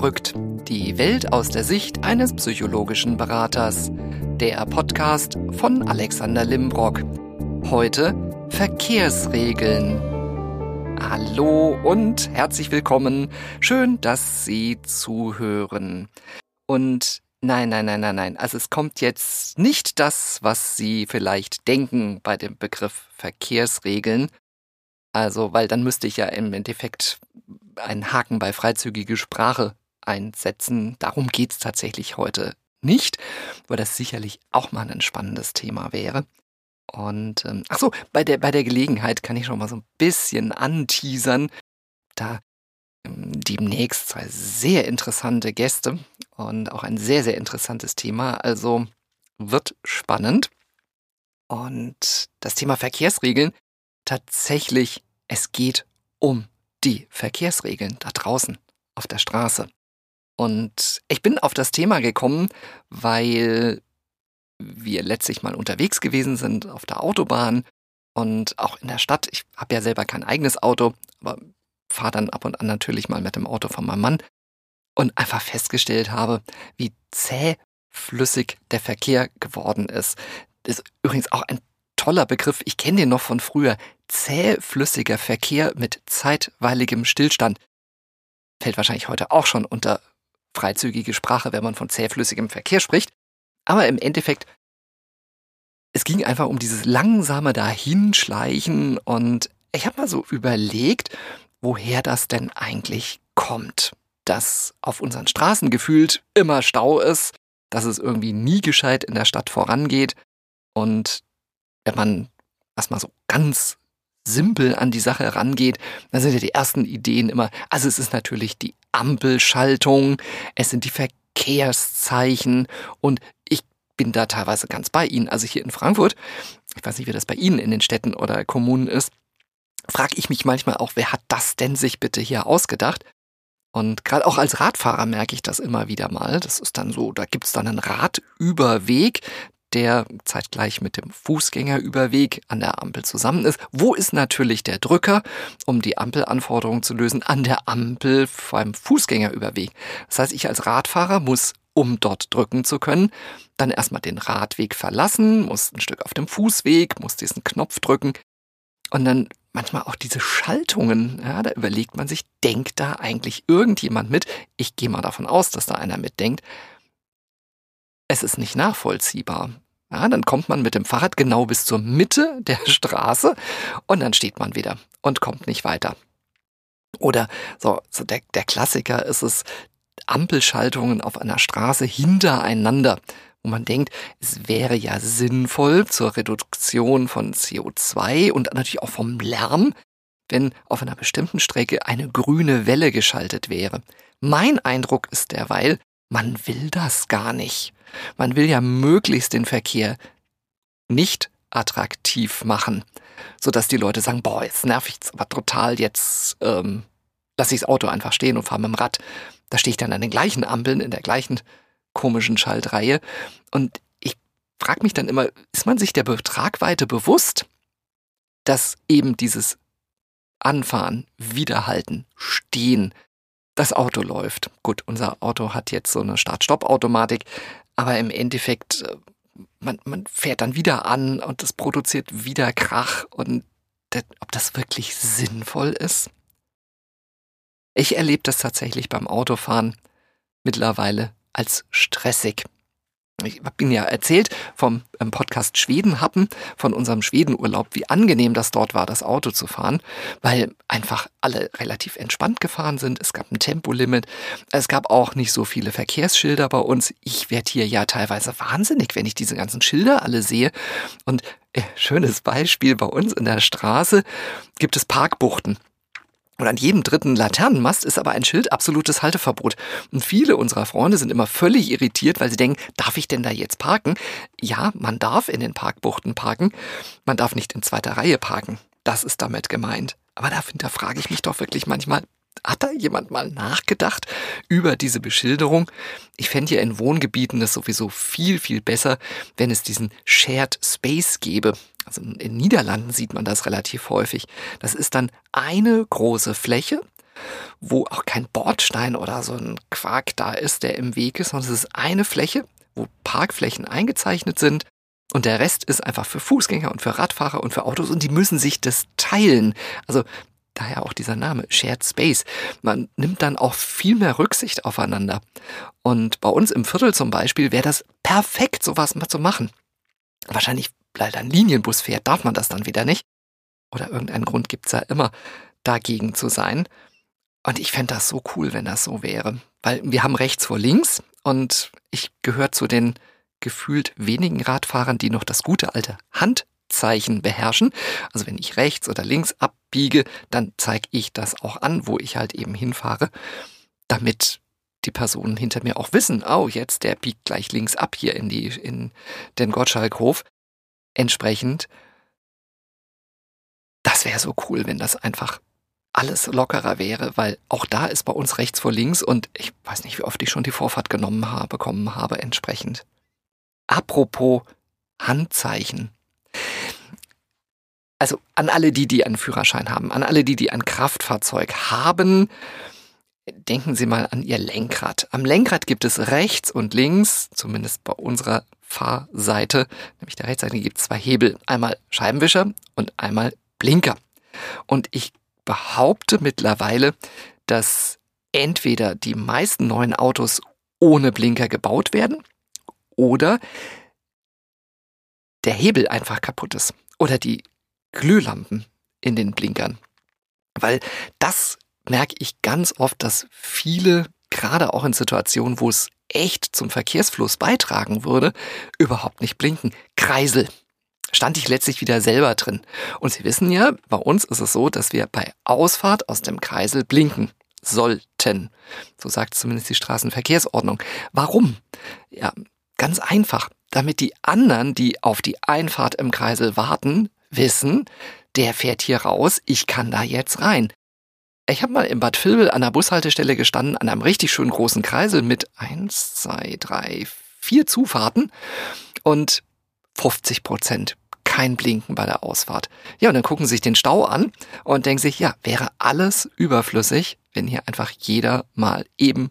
Verrückt. Die Welt aus der Sicht eines psychologischen Beraters. Der Podcast von Alexander Limbrock. Heute Verkehrsregeln. Hallo und herzlich willkommen. Schön, dass Sie zuhören. Und nein, nein, nein, nein, nein. Also es kommt jetzt nicht das, was Sie vielleicht denken bei dem Begriff Verkehrsregeln. Also, weil dann müsste ich ja im Endeffekt einen Haken bei freizügige Sprache einsetzen. Darum geht's tatsächlich heute nicht, weil das sicherlich auch mal ein spannendes Thema wäre. Und ähm, ach so, bei der bei der Gelegenheit kann ich schon mal so ein bisschen anteasern, da ähm, demnächst zwei sehr interessante Gäste und auch ein sehr sehr interessantes Thema. Also wird spannend. Und das Thema Verkehrsregeln tatsächlich, es geht um die Verkehrsregeln da draußen auf der Straße. Und ich bin auf das Thema gekommen, weil wir letztlich mal unterwegs gewesen sind auf der Autobahn und auch in der Stadt. Ich habe ja selber kein eigenes Auto, aber fahre dann ab und an natürlich mal mit dem Auto von meinem Mann und einfach festgestellt habe, wie zähflüssig der Verkehr geworden ist. Das ist übrigens auch ein toller Begriff. Ich kenne den noch von früher zähflüssiger Verkehr mit zeitweiligem Stillstand. Fällt wahrscheinlich heute auch schon unter freizügige Sprache, wenn man von zähflüssigem Verkehr spricht. Aber im Endeffekt, es ging einfach um dieses langsame Dahinschleichen und ich habe mal so überlegt, woher das denn eigentlich kommt. Dass auf unseren Straßen gefühlt immer Stau ist, dass es irgendwie nie gescheit in der Stadt vorangeht und wenn man erstmal so ganz simpel an die Sache rangeht, dann sind ja die ersten Ideen immer, also es ist natürlich die Ampelschaltung, es sind die Verkehrszeichen und ich bin da teilweise ganz bei Ihnen. Also hier in Frankfurt, ich weiß nicht, wie das bei Ihnen in den Städten oder Kommunen ist, frage ich mich manchmal auch, wer hat das denn sich bitte hier ausgedacht? Und gerade auch als Radfahrer merke ich das immer wieder mal. Das ist dann so, da gibt es dann einen Radüberweg, der zeitgleich mit dem Fußgängerüberweg an der Ampel zusammen ist. Wo ist natürlich der Drücker, um die Ampelanforderungen zu lösen? An der Ampel beim Fußgängerüberweg. Das heißt, ich als Radfahrer muss, um dort drücken zu können, dann erstmal den Radweg verlassen, muss ein Stück auf dem Fußweg, muss diesen Knopf drücken und dann manchmal auch diese Schaltungen, ja, da überlegt man sich, denkt da eigentlich irgendjemand mit? Ich gehe mal davon aus, dass da einer mitdenkt es ist nicht nachvollziehbar. Ja, dann kommt man mit dem Fahrrad genau bis zur Mitte der Straße und dann steht man wieder und kommt nicht weiter. Oder so, so der, der Klassiker ist es, Ampelschaltungen auf einer Straße hintereinander, wo man denkt, es wäre ja sinnvoll zur Reduktion von CO2 und natürlich auch vom Lärm, wenn auf einer bestimmten Strecke eine grüne Welle geschaltet wäre. Mein Eindruck ist derweil, man will das gar nicht. Man will ja möglichst den Verkehr nicht attraktiv machen, sodass die Leute sagen, boah, jetzt nerv ich aber total, jetzt ähm, lasse ich das Auto einfach stehen und fahre mit dem Rad. Da stehe ich dann an den gleichen Ampeln in der gleichen komischen Schaltreihe. Und ich frage mich dann immer, ist man sich der Betragweite bewusst, dass eben dieses Anfahren, Wiederhalten, Stehen, das Auto läuft. Gut, unser Auto hat jetzt so eine Start-Stopp-Automatik, aber im Endeffekt, äh, man, man fährt dann wieder an und es produziert wieder Krach und das, ob das wirklich sinnvoll ist? Ich erlebe das tatsächlich beim Autofahren mittlerweile als stressig ich habe Ihnen ja erzählt vom ähm, Podcast Schwedenhappen, von unserem Schwedenurlaub, wie angenehm das dort war, das Auto zu fahren, weil einfach alle relativ entspannt gefahren sind. Es gab ein Tempolimit. Es gab auch nicht so viele Verkehrsschilder bei uns. Ich werde hier ja teilweise wahnsinnig, wenn ich diese ganzen Schilder alle sehe. Und äh, schönes Beispiel bei uns in der Straße gibt es Parkbuchten. Und an jedem dritten Laternenmast ist aber ein Schild absolutes Halteverbot. Und viele unserer Freunde sind immer völlig irritiert, weil sie denken, darf ich denn da jetzt parken? Ja, man darf in den Parkbuchten parken. Man darf nicht in zweiter Reihe parken. Das ist damit gemeint. Aber da, frage ich mich doch wirklich manchmal, hat da jemand mal nachgedacht über diese Beschilderung? Ich fände ja in Wohngebieten das sowieso viel, viel besser, wenn es diesen Shared Space gäbe. Also in Niederlanden sieht man das relativ häufig. Das ist dann eine große Fläche wo auch kein Bordstein oder so ein Quark da ist, der im Weg ist, sondern es ist eine Fläche, wo Parkflächen eingezeichnet sind und der Rest ist einfach für Fußgänger und für Radfahrer und für Autos und die müssen sich das teilen. Also daher auch dieser Name, Shared Space. Man nimmt dann auch viel mehr Rücksicht aufeinander. Und bei uns im Viertel zum Beispiel wäre das perfekt, sowas mal zu machen. Wahrscheinlich, weil ein Linienbus fährt, darf man das dann wieder nicht. Oder irgendeinen Grund gibt's ja immer, dagegen zu sein. Und ich fände das so cool, wenn das so wäre. Weil wir haben rechts vor links und ich gehöre zu den gefühlt wenigen Radfahrern, die noch das gute alte Handzeichen beherrschen. Also wenn ich rechts oder links abbiege, dann zeige ich das auch an, wo ich halt eben hinfahre, damit die Personen hinter mir auch wissen, oh, jetzt der biegt gleich links ab hier in die in den Gottschalkhof. Entsprechend das wäre so cool, wenn das einfach alles lockerer wäre, weil auch da ist bei uns rechts vor links und ich weiß nicht, wie oft ich schon die Vorfahrt genommen habe, bekommen habe entsprechend. Apropos Handzeichen. Also an alle die, die einen Führerschein haben, an alle die, die ein Kraftfahrzeug haben, denken Sie mal an Ihr Lenkrad. Am Lenkrad gibt es rechts und links, zumindest bei unserer Fahrseite, nämlich der Rechtsseite, gibt es zwei Hebel. Einmal Scheibenwischer und einmal Blinker. Und ich behaupte mittlerweile, dass entweder die meisten neuen Autos ohne Blinker gebaut werden oder der Hebel einfach kaputt ist oder die Glühlampen in den Blinkern. Weil das merke ich ganz oft, dass viele, gerade auch in Situationen, wo es echt zum Verkehrsfluss beitragen würde, überhaupt nicht blinken. Kreisel stand ich letztlich wieder selber drin. Und Sie wissen ja, bei uns ist es so, dass wir bei Ausfahrt aus dem Kreisel blinken sollten. So sagt zumindest die Straßenverkehrsordnung. Warum? Ja, ganz einfach. Damit die anderen, die auf die Einfahrt im Kreisel warten, wissen, der fährt hier raus, ich kann da jetzt rein. Ich habe mal in Bad Vilbel an der Bushaltestelle gestanden, an einem richtig schönen großen Kreisel mit eins, zwei, drei, vier Zufahrten und 50 Prozent kein Blinken bei der Ausfahrt. Ja, und dann gucken sie sich den Stau an und denken sich, ja, wäre alles überflüssig, wenn hier einfach jeder mal eben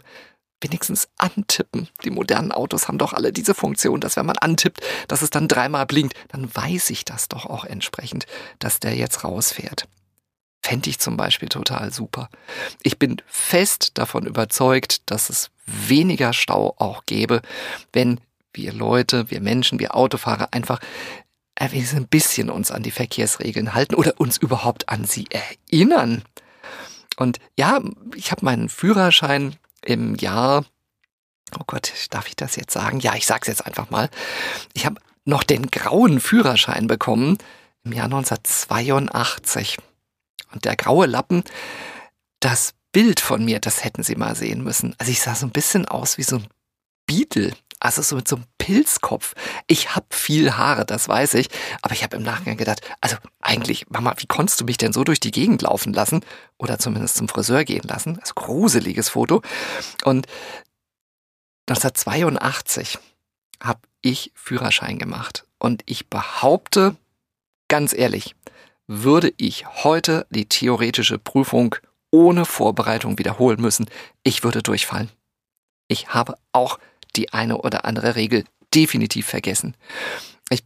wenigstens antippen. Die modernen Autos haben doch alle diese Funktion, dass wenn man antippt, dass es dann dreimal blinkt. Dann weiß ich das doch auch entsprechend, dass der jetzt rausfährt. Fände ich zum Beispiel total super. Ich bin fest davon überzeugt, dass es weniger Stau auch gäbe, wenn wir Leute, wir Menschen, wir Autofahrer einfach ein bisschen uns an die Verkehrsregeln halten oder uns überhaupt an sie erinnern. Und ja, ich habe meinen Führerschein im Jahr, oh Gott, darf ich das jetzt sagen? Ja, ich sag's jetzt einfach mal. Ich habe noch den grauen Führerschein bekommen im Jahr 1982. Und der graue Lappen, das Bild von mir, das hätten Sie mal sehen müssen. Also ich sah so ein bisschen aus wie so ein Beetle. Also so mit so einem Pilzkopf. Ich hab viel Haare, das weiß ich. Aber ich habe im Nachgang gedacht, also eigentlich, Mama, wie konntest du mich denn so durch die Gegend laufen lassen? Oder zumindest zum Friseur gehen lassen? Also gruseliges Foto. Und 1982 habe ich Führerschein gemacht. Und ich behaupte, ganz ehrlich, würde ich heute die theoretische Prüfung ohne Vorbereitung wiederholen müssen, ich würde durchfallen. Ich habe auch die eine oder andere Regel definitiv vergessen. Ich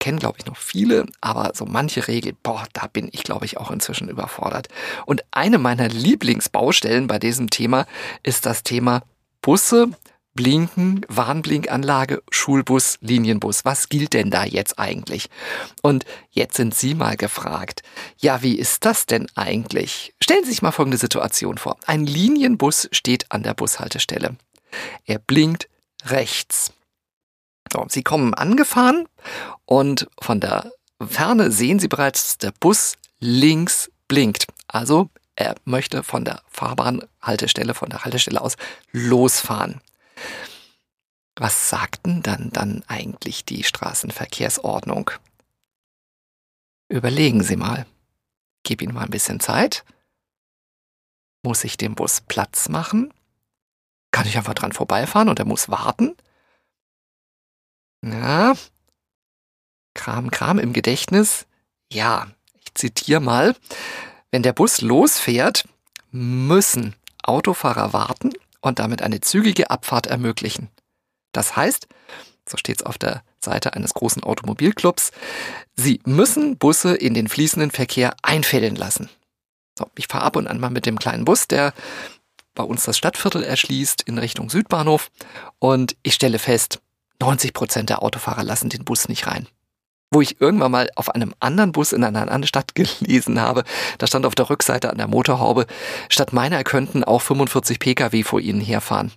kenne, glaube ich, noch viele, aber so manche Regel, boah, da bin ich, glaube ich, auch inzwischen überfordert. Und eine meiner Lieblingsbaustellen bei diesem Thema ist das Thema Busse, Blinken, Warnblinkanlage, Schulbus, Linienbus. Was gilt denn da jetzt eigentlich? Und jetzt sind Sie mal gefragt. Ja, wie ist das denn eigentlich? Stellen Sie sich mal folgende Situation vor. Ein Linienbus steht an der Bushaltestelle. Er blinkt rechts. So, sie kommen angefahren und von der Ferne sehen Sie bereits, dass der Bus links blinkt. Also er möchte von der Fahrbahnhaltestelle, von der Haltestelle aus losfahren. Was sagten dann dann eigentlich die Straßenverkehrsordnung? Überlegen Sie mal. Gib ihm mal ein bisschen Zeit. Muss ich dem Bus Platz machen? Kann ich einfach dran vorbeifahren und er muss warten? Ja. Kram, Kram im Gedächtnis. Ja, ich zitiere mal. Wenn der Bus losfährt, müssen Autofahrer warten und damit eine zügige Abfahrt ermöglichen. Das heißt, so steht es auf der Seite eines großen Automobilclubs, sie müssen Busse in den fließenden Verkehr einfällen lassen. So, ich fahre ab und an mal mit dem kleinen Bus, der bei uns das Stadtviertel erschließt in Richtung Südbahnhof und ich stelle fest, 90 Prozent der Autofahrer lassen den Bus nicht rein. Wo ich irgendwann mal auf einem anderen Bus in einer anderen Stadt gelesen habe, da stand auf der Rückseite an der Motorhaube, statt meiner könnten auch 45 Pkw vor ihnen herfahren.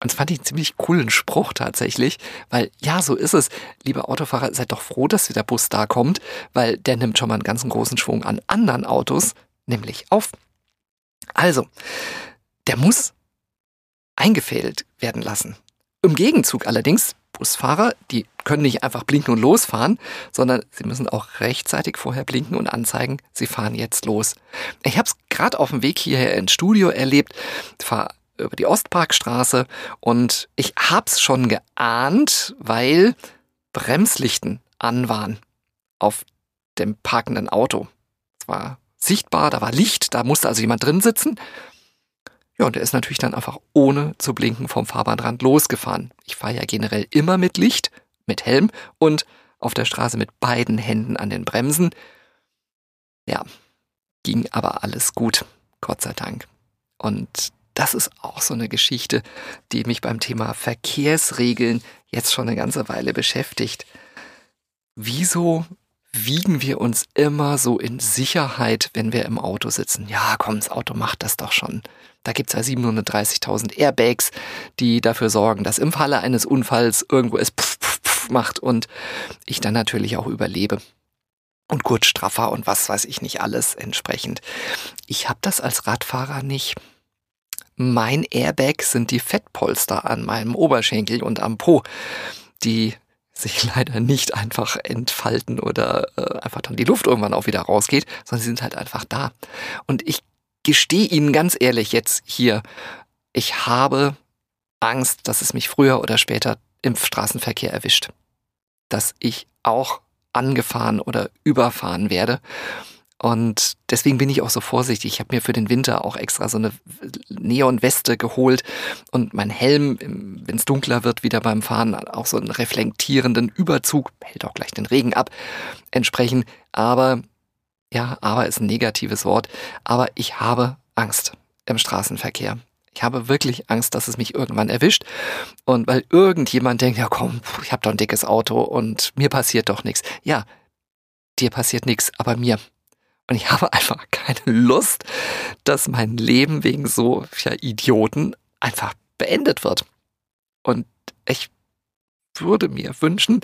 Und das fand ich einen ziemlich coolen Spruch tatsächlich, weil ja, so ist es. Liebe Autofahrer, seid doch froh, dass der Bus da kommt, weil der nimmt schon mal einen ganzen großen Schwung an anderen Autos, nämlich auf. Also, der muss eingefädelt werden lassen. Im Gegenzug allerdings, Busfahrer, die können nicht einfach blinken und losfahren, sondern sie müssen auch rechtzeitig vorher blinken und anzeigen, sie fahren jetzt los. Ich habe es gerade auf dem Weg hierher ins Studio erlebt, fahre über die Ostparkstraße und ich hab's schon geahnt, weil Bremslichten an waren auf dem parkenden Auto. Es war sichtbar, da war Licht, da musste also jemand drin sitzen. Ja, und er ist natürlich dann einfach ohne zu blinken vom Fahrbahnrand losgefahren. Ich fahre ja generell immer mit Licht, mit Helm und auf der Straße mit beiden Händen an den Bremsen. Ja, ging aber alles gut, Gott sei Dank. Und das ist auch so eine Geschichte, die mich beim Thema Verkehrsregeln jetzt schon eine ganze Weile beschäftigt. Wieso wiegen wir uns immer so in Sicherheit, wenn wir im Auto sitzen. Ja, komm, das Auto macht das doch schon. Da gibt's ja 730.000 Airbags, die dafür sorgen, dass im Falle eines Unfalls irgendwo es pff, pff, pff macht und ich dann natürlich auch überlebe. Und Gurtstraffer und was weiß ich nicht alles entsprechend. Ich habe das als Radfahrer nicht. Mein Airbag sind die Fettpolster an meinem Oberschenkel und am Po, die sich leider nicht einfach entfalten oder äh, einfach dann die Luft irgendwann auch wieder rausgeht, sondern sie sind halt einfach da. Und ich gestehe Ihnen ganz ehrlich jetzt hier, ich habe Angst, dass es mich früher oder später im Straßenverkehr erwischt. Dass ich auch angefahren oder überfahren werde. Und deswegen bin ich auch so vorsichtig. Ich habe mir für den Winter auch extra so eine Neonweste geholt und mein Helm, wenn es dunkler wird, wieder beim Fahren auch so einen reflektierenden Überzug, hält auch gleich den Regen ab, entsprechend. Aber, ja, aber ist ein negatives Wort. Aber ich habe Angst im Straßenverkehr. Ich habe wirklich Angst, dass es mich irgendwann erwischt. Und weil irgendjemand denkt, ja komm, ich habe doch ein dickes Auto und mir passiert doch nichts. Ja, dir passiert nichts, aber mir. Und ich habe einfach keine Lust, dass mein Leben wegen solcher Idioten einfach beendet wird. Und ich würde mir wünschen,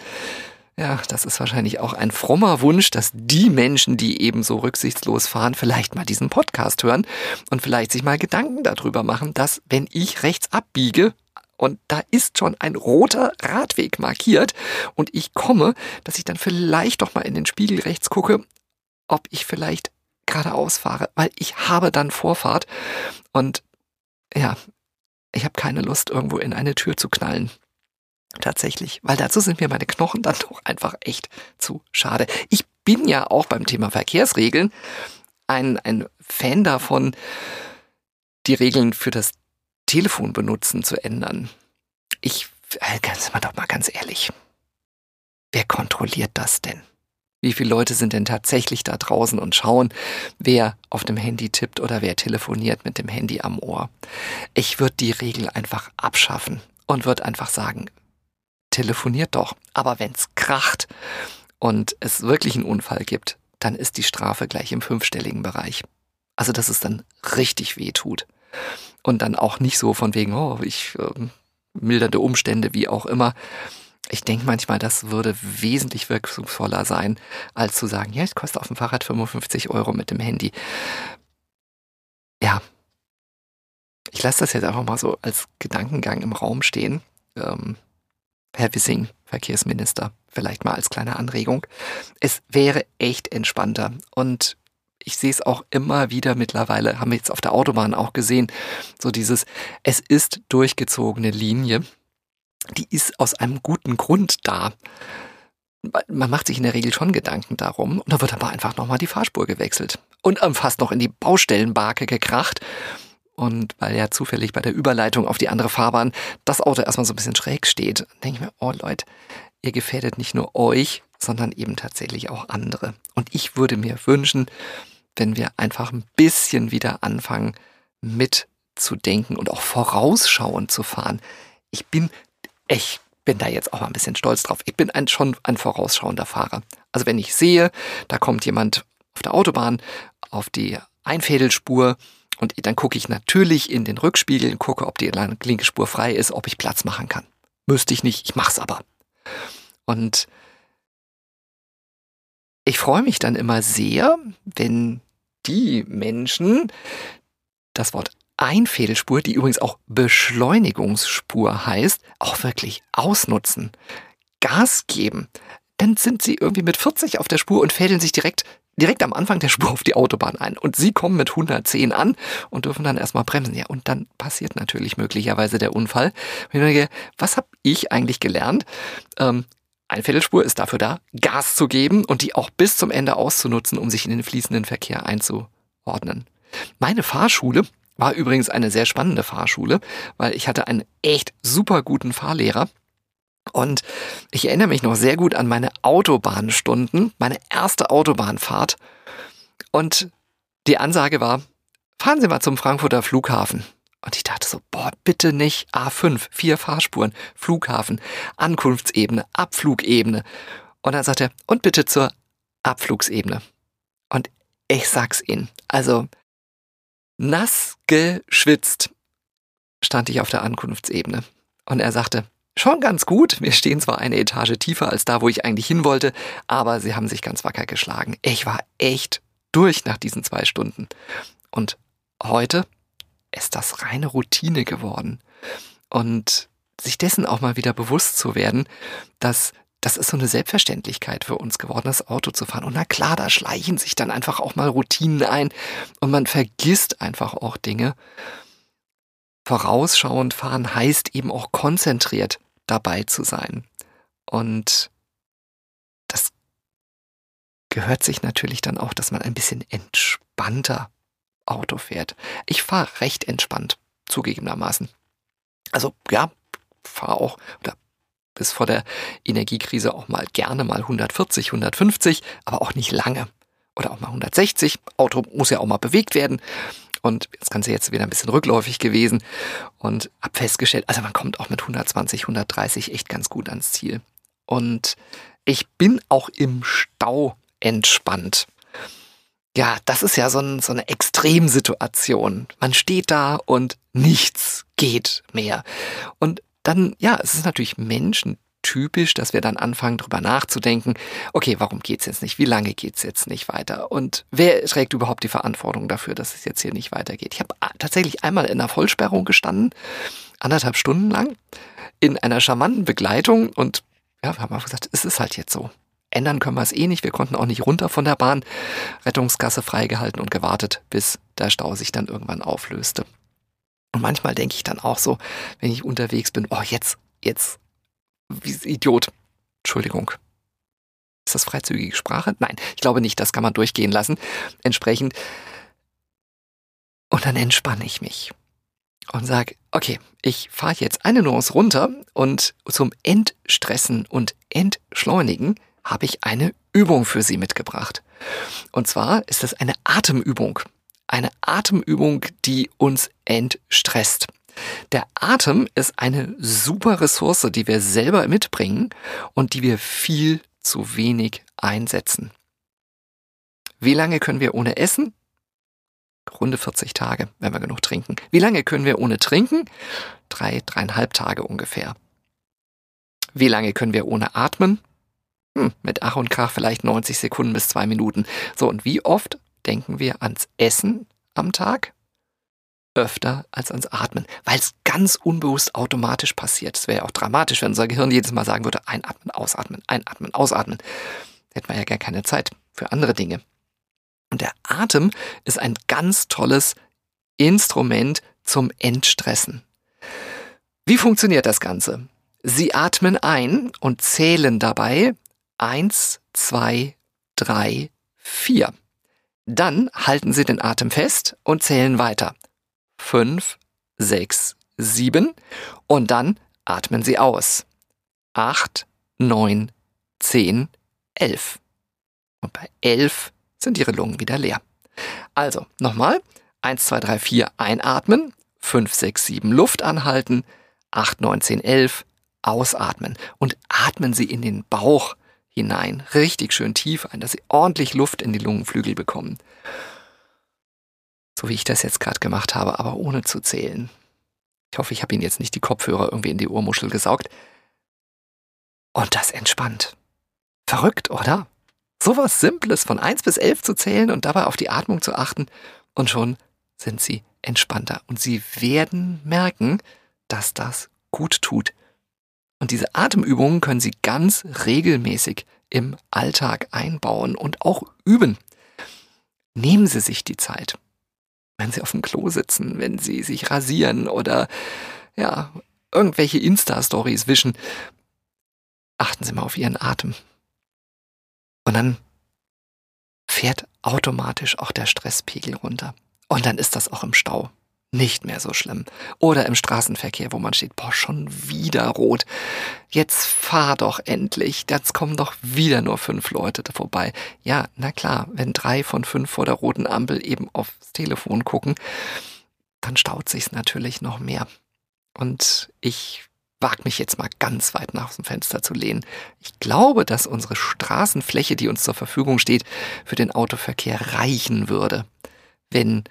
ja, das ist wahrscheinlich auch ein frommer Wunsch, dass die Menschen, die eben so rücksichtslos fahren, vielleicht mal diesen Podcast hören und vielleicht sich mal Gedanken darüber machen, dass wenn ich rechts abbiege, und da ist schon ein roter Radweg markiert und ich komme, dass ich dann vielleicht doch mal in den Spiegel rechts gucke ob ich vielleicht geradeaus fahre, weil ich habe dann Vorfahrt und ja, ich habe keine Lust, irgendwo in eine Tür zu knallen. Tatsächlich, weil dazu sind mir meine Knochen dann doch einfach echt zu schade. Ich bin ja auch beim Thema Verkehrsregeln ein, ein Fan davon, die Regeln für das Telefon benutzen zu ändern. Ich, äh, ganz mal doch mal ganz ehrlich, wer kontrolliert das denn? Wie viele Leute sind denn tatsächlich da draußen und schauen, wer auf dem Handy tippt oder wer telefoniert mit dem Handy am Ohr? Ich würde die Regel einfach abschaffen und würde einfach sagen, telefoniert doch. Aber wenn's kracht und es wirklich einen Unfall gibt, dann ist die Strafe gleich im fünfstelligen Bereich. Also, dass es dann richtig weh tut. Und dann auch nicht so von wegen, oh, ich äh, mildernde Umstände, wie auch immer, ich denke manchmal, das würde wesentlich wirkungsvoller sein, als zu sagen, ja, ich koste auf dem Fahrrad 55 Euro mit dem Handy. Ja. Ich lasse das jetzt einfach mal so als Gedankengang im Raum stehen. Ähm, Herr Wissing, Verkehrsminister, vielleicht mal als kleine Anregung. Es wäre echt entspannter. Und ich sehe es auch immer wieder mittlerweile, haben wir jetzt auf der Autobahn auch gesehen, so dieses, es ist durchgezogene Linie die ist aus einem guten Grund da. man macht sich in der Regel schon Gedanken darum und da wird aber einfach nochmal die Fahrspur gewechselt und fast noch in die Baustellenbarke gekracht. Und weil ja zufällig bei der Überleitung auf die andere Fahrbahn das Auto erstmal so ein bisschen schräg steht, denke ich mir, oh Leute, ihr gefährdet nicht nur euch, sondern eben tatsächlich auch andere. Und ich würde mir wünschen, wenn wir einfach ein bisschen wieder anfangen, mitzudenken und auch vorausschauend zu fahren. Ich bin, ich bin da jetzt auch mal ein bisschen stolz drauf. Ich bin ein, schon ein vorausschauender Fahrer. Also wenn ich sehe, da kommt jemand auf der Autobahn auf die Einfädelspur und dann gucke ich natürlich in den Rückspiegel und gucke, ob die linke Spur frei ist, ob ich Platz machen kann. Müsste ich nicht, ich mach's aber. Und ich freue mich dann immer sehr, wenn die Menschen das Wort Einfädelspur, die übrigens auch Beschleunigungsspur heißt, auch wirklich ausnutzen, Gas geben. Dann sind sie irgendwie mit 40 auf der Spur und fädeln sich direkt direkt am Anfang der Spur auf die Autobahn ein. Und sie kommen mit 110 an und dürfen dann erstmal bremsen. Ja, und dann passiert natürlich möglicherweise der Unfall. Und ich denke, was habe ich eigentlich gelernt? Ähm, Einviertelspur ist dafür da, Gas zu geben und die auch bis zum Ende auszunutzen, um sich in den fließenden Verkehr einzuordnen. Meine Fahrschule war übrigens eine sehr spannende Fahrschule, weil ich hatte einen echt super guten Fahrlehrer. Und ich erinnere mich noch sehr gut an meine Autobahnstunden, meine erste Autobahnfahrt. Und die Ansage war, fahren Sie mal zum Frankfurter Flughafen. Und ich dachte so, boah, bitte nicht A5, vier Fahrspuren, Flughafen, Ankunftsebene, Abflugebene. Und dann sagt er, und bitte zur Abflugsebene. Und ich sag's Ihnen, also nass geschwitzt stand ich auf der Ankunftsebene. Und er sagte, schon ganz gut, wir stehen zwar eine Etage tiefer als da, wo ich eigentlich hin wollte, aber sie haben sich ganz wacker geschlagen. Ich war echt durch nach diesen zwei Stunden. Und heute ist das reine Routine geworden. Und sich dessen auch mal wieder bewusst zu werden, dass das ist so eine Selbstverständlichkeit für uns geworden, das Auto zu fahren. Und na klar, da schleichen sich dann einfach auch mal Routinen ein und man vergisst einfach auch Dinge. Vorausschauend fahren heißt eben auch konzentriert dabei zu sein. Und das gehört sich natürlich dann auch, dass man ein bisschen entspannter Auto fährt. Ich fahre recht entspannt, zugegebenermaßen. Also ja, fahre auch oder bis vor der Energiekrise auch mal gerne mal 140, 150, aber auch nicht lange. Oder auch mal 160. Auto muss ja auch mal bewegt werden. Und das Ganze jetzt wieder ein bisschen rückläufig gewesen und hab festgestellt, also man kommt auch mit 120, 130 echt ganz gut ans Ziel. Und ich bin auch im Stau entspannt ja, das ist ja so, ein, so eine Extremsituation. Man steht da und nichts geht mehr. Und dann, ja, es ist natürlich menschentypisch, dass wir dann anfangen, drüber nachzudenken, okay, warum geht's jetzt nicht? Wie lange geht's jetzt nicht weiter? Und wer trägt überhaupt die Verantwortung dafür, dass es jetzt hier nicht weitergeht? Ich habe tatsächlich einmal in einer Vollsperrung gestanden, anderthalb Stunden lang, in einer charmanten Begleitung und ja, wir haben einfach gesagt, es ist halt jetzt so. Ändern können wir es eh nicht. Wir konnten auch nicht runter von der Bahn. Rettungsgasse freigehalten und gewartet, bis der Stau sich dann irgendwann auflöste. Und manchmal denke ich dann auch so, wenn ich unterwegs bin, oh, jetzt, jetzt, Idiot. Entschuldigung. Ist das freizügige Sprache? Nein, ich glaube nicht, das kann man durchgehen lassen. Entsprechend. Und dann entspanne ich mich und sage, okay, ich fahre jetzt eine Nuance runter und zum Entstressen und Entschleunigen habe ich eine Übung für Sie mitgebracht. Und zwar ist es eine Atemübung. Eine Atemübung, die uns entstresst. Der Atem ist eine super Ressource, die wir selber mitbringen und die wir viel zu wenig einsetzen. Wie lange können wir ohne Essen? Runde 40 Tage, wenn wir genug trinken. Wie lange können wir ohne Trinken? Drei, dreieinhalb Tage ungefähr. Wie lange können wir ohne Atmen? Hm, mit Ach und Krach vielleicht 90 Sekunden bis zwei Minuten. So, und wie oft denken wir ans Essen am Tag? Öfter als ans Atmen, weil es ganz unbewusst automatisch passiert. Es wäre ja auch dramatisch, wenn unser Gehirn jedes Mal sagen würde, einatmen, ausatmen, einatmen, ausatmen. Hätten wir ja gar keine Zeit für andere Dinge. Und der Atem ist ein ganz tolles Instrument zum Entstressen. Wie funktioniert das Ganze? Sie atmen ein und zählen dabei Eins, zwei, drei, vier. Dann halten Sie den Atem fest und zählen weiter. Fünf, sechs, sieben. Und dann atmen Sie aus. Acht, neun, zehn, elf. Und bei elf sind Ihre Lungen wieder leer. Also, nochmal. Eins, zwei, drei, vier einatmen. Fünf, sechs, sieben Luft anhalten. Acht, neun, zehn, elf ausatmen. Und atmen Sie in den Bauch hinein, richtig schön tief ein, dass sie ordentlich Luft in die Lungenflügel bekommen. So wie ich das jetzt gerade gemacht habe, aber ohne zu zählen. Ich hoffe, ich habe Ihnen jetzt nicht die Kopfhörer irgendwie in die Ohrmuschel gesaugt. Und das entspannt. Verrückt, oder? Sowas Simples von 1 bis 11 zu zählen und dabei auf die Atmung zu achten und schon sind Sie entspannter. Und Sie werden merken, dass das gut tut. Und diese Atemübungen können Sie ganz regelmäßig im Alltag einbauen und auch üben. Nehmen Sie sich die Zeit. Wenn Sie auf dem Klo sitzen, wenn Sie sich rasieren oder ja, irgendwelche Insta-Stories wischen, achten Sie mal auf Ihren Atem. Und dann fährt automatisch auch der Stresspegel runter. Und dann ist das auch im Stau nicht mehr so schlimm. Oder im Straßenverkehr, wo man steht, boah, schon wieder rot. Jetzt fahr doch endlich. Jetzt kommen doch wieder nur fünf Leute vorbei. Ja, na klar, wenn drei von fünf vor der roten Ampel eben aufs Telefon gucken, dann staut sich's natürlich noch mehr. Und ich wag mich jetzt mal ganz weit nach dem Fenster zu lehnen. Ich glaube, dass unsere Straßenfläche, die uns zur Verfügung steht, für den Autoverkehr reichen würde, wenn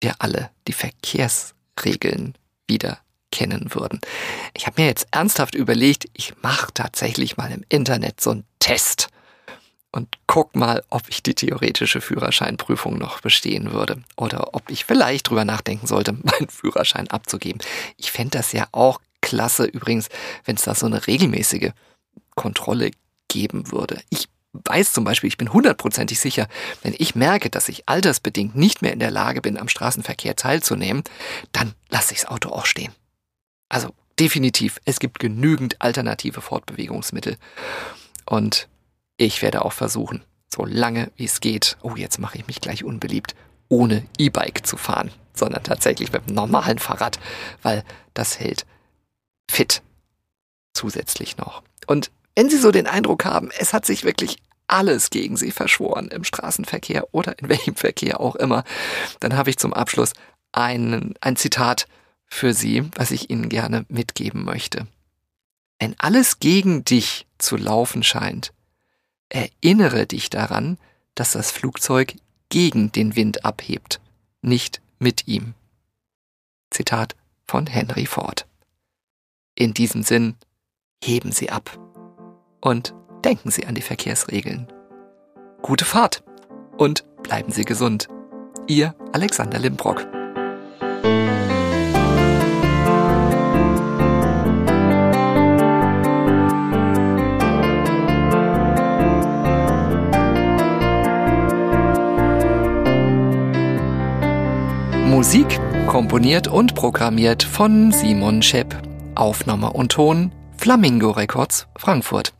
wir alle die Verkehrsregeln wieder kennen würden. Ich habe mir jetzt ernsthaft überlegt, ich mache tatsächlich mal im Internet so einen Test und guck mal, ob ich die theoretische Führerscheinprüfung noch bestehen würde oder ob ich vielleicht drüber nachdenken sollte, meinen Führerschein abzugeben. Ich fände das ja auch klasse übrigens, wenn es da so eine regelmäßige Kontrolle geben würde. Ich weiß zum Beispiel, ich bin hundertprozentig sicher, wenn ich merke, dass ich altersbedingt nicht mehr in der Lage bin, am Straßenverkehr teilzunehmen, dann lasse ich das Auto auch stehen. Also definitiv, es gibt genügend alternative Fortbewegungsmittel. Und ich werde auch versuchen, so lange wie es geht, oh, jetzt mache ich mich gleich unbeliebt, ohne E-Bike zu fahren, sondern tatsächlich mit einem normalen Fahrrad, weil das hält fit zusätzlich noch. Und wenn Sie so den Eindruck haben, es hat sich wirklich alles gegen Sie verschworen im Straßenverkehr oder in welchem Verkehr auch immer, dann habe ich zum Abschluss ein, ein Zitat für Sie, was ich Ihnen gerne mitgeben möchte. Wenn alles gegen dich zu laufen scheint, erinnere dich daran, dass das Flugzeug gegen den Wind abhebt, nicht mit ihm. Zitat von Henry Ford. In diesem Sinn, heben Sie ab und denken Sie an die Verkehrsregeln. Gute Fahrt und bleiben Sie gesund. Ihr Alexander Limbrock. Musik komponiert und programmiert von Simon Schepp. Aufnahme und Ton Flamingo Records Frankfurt.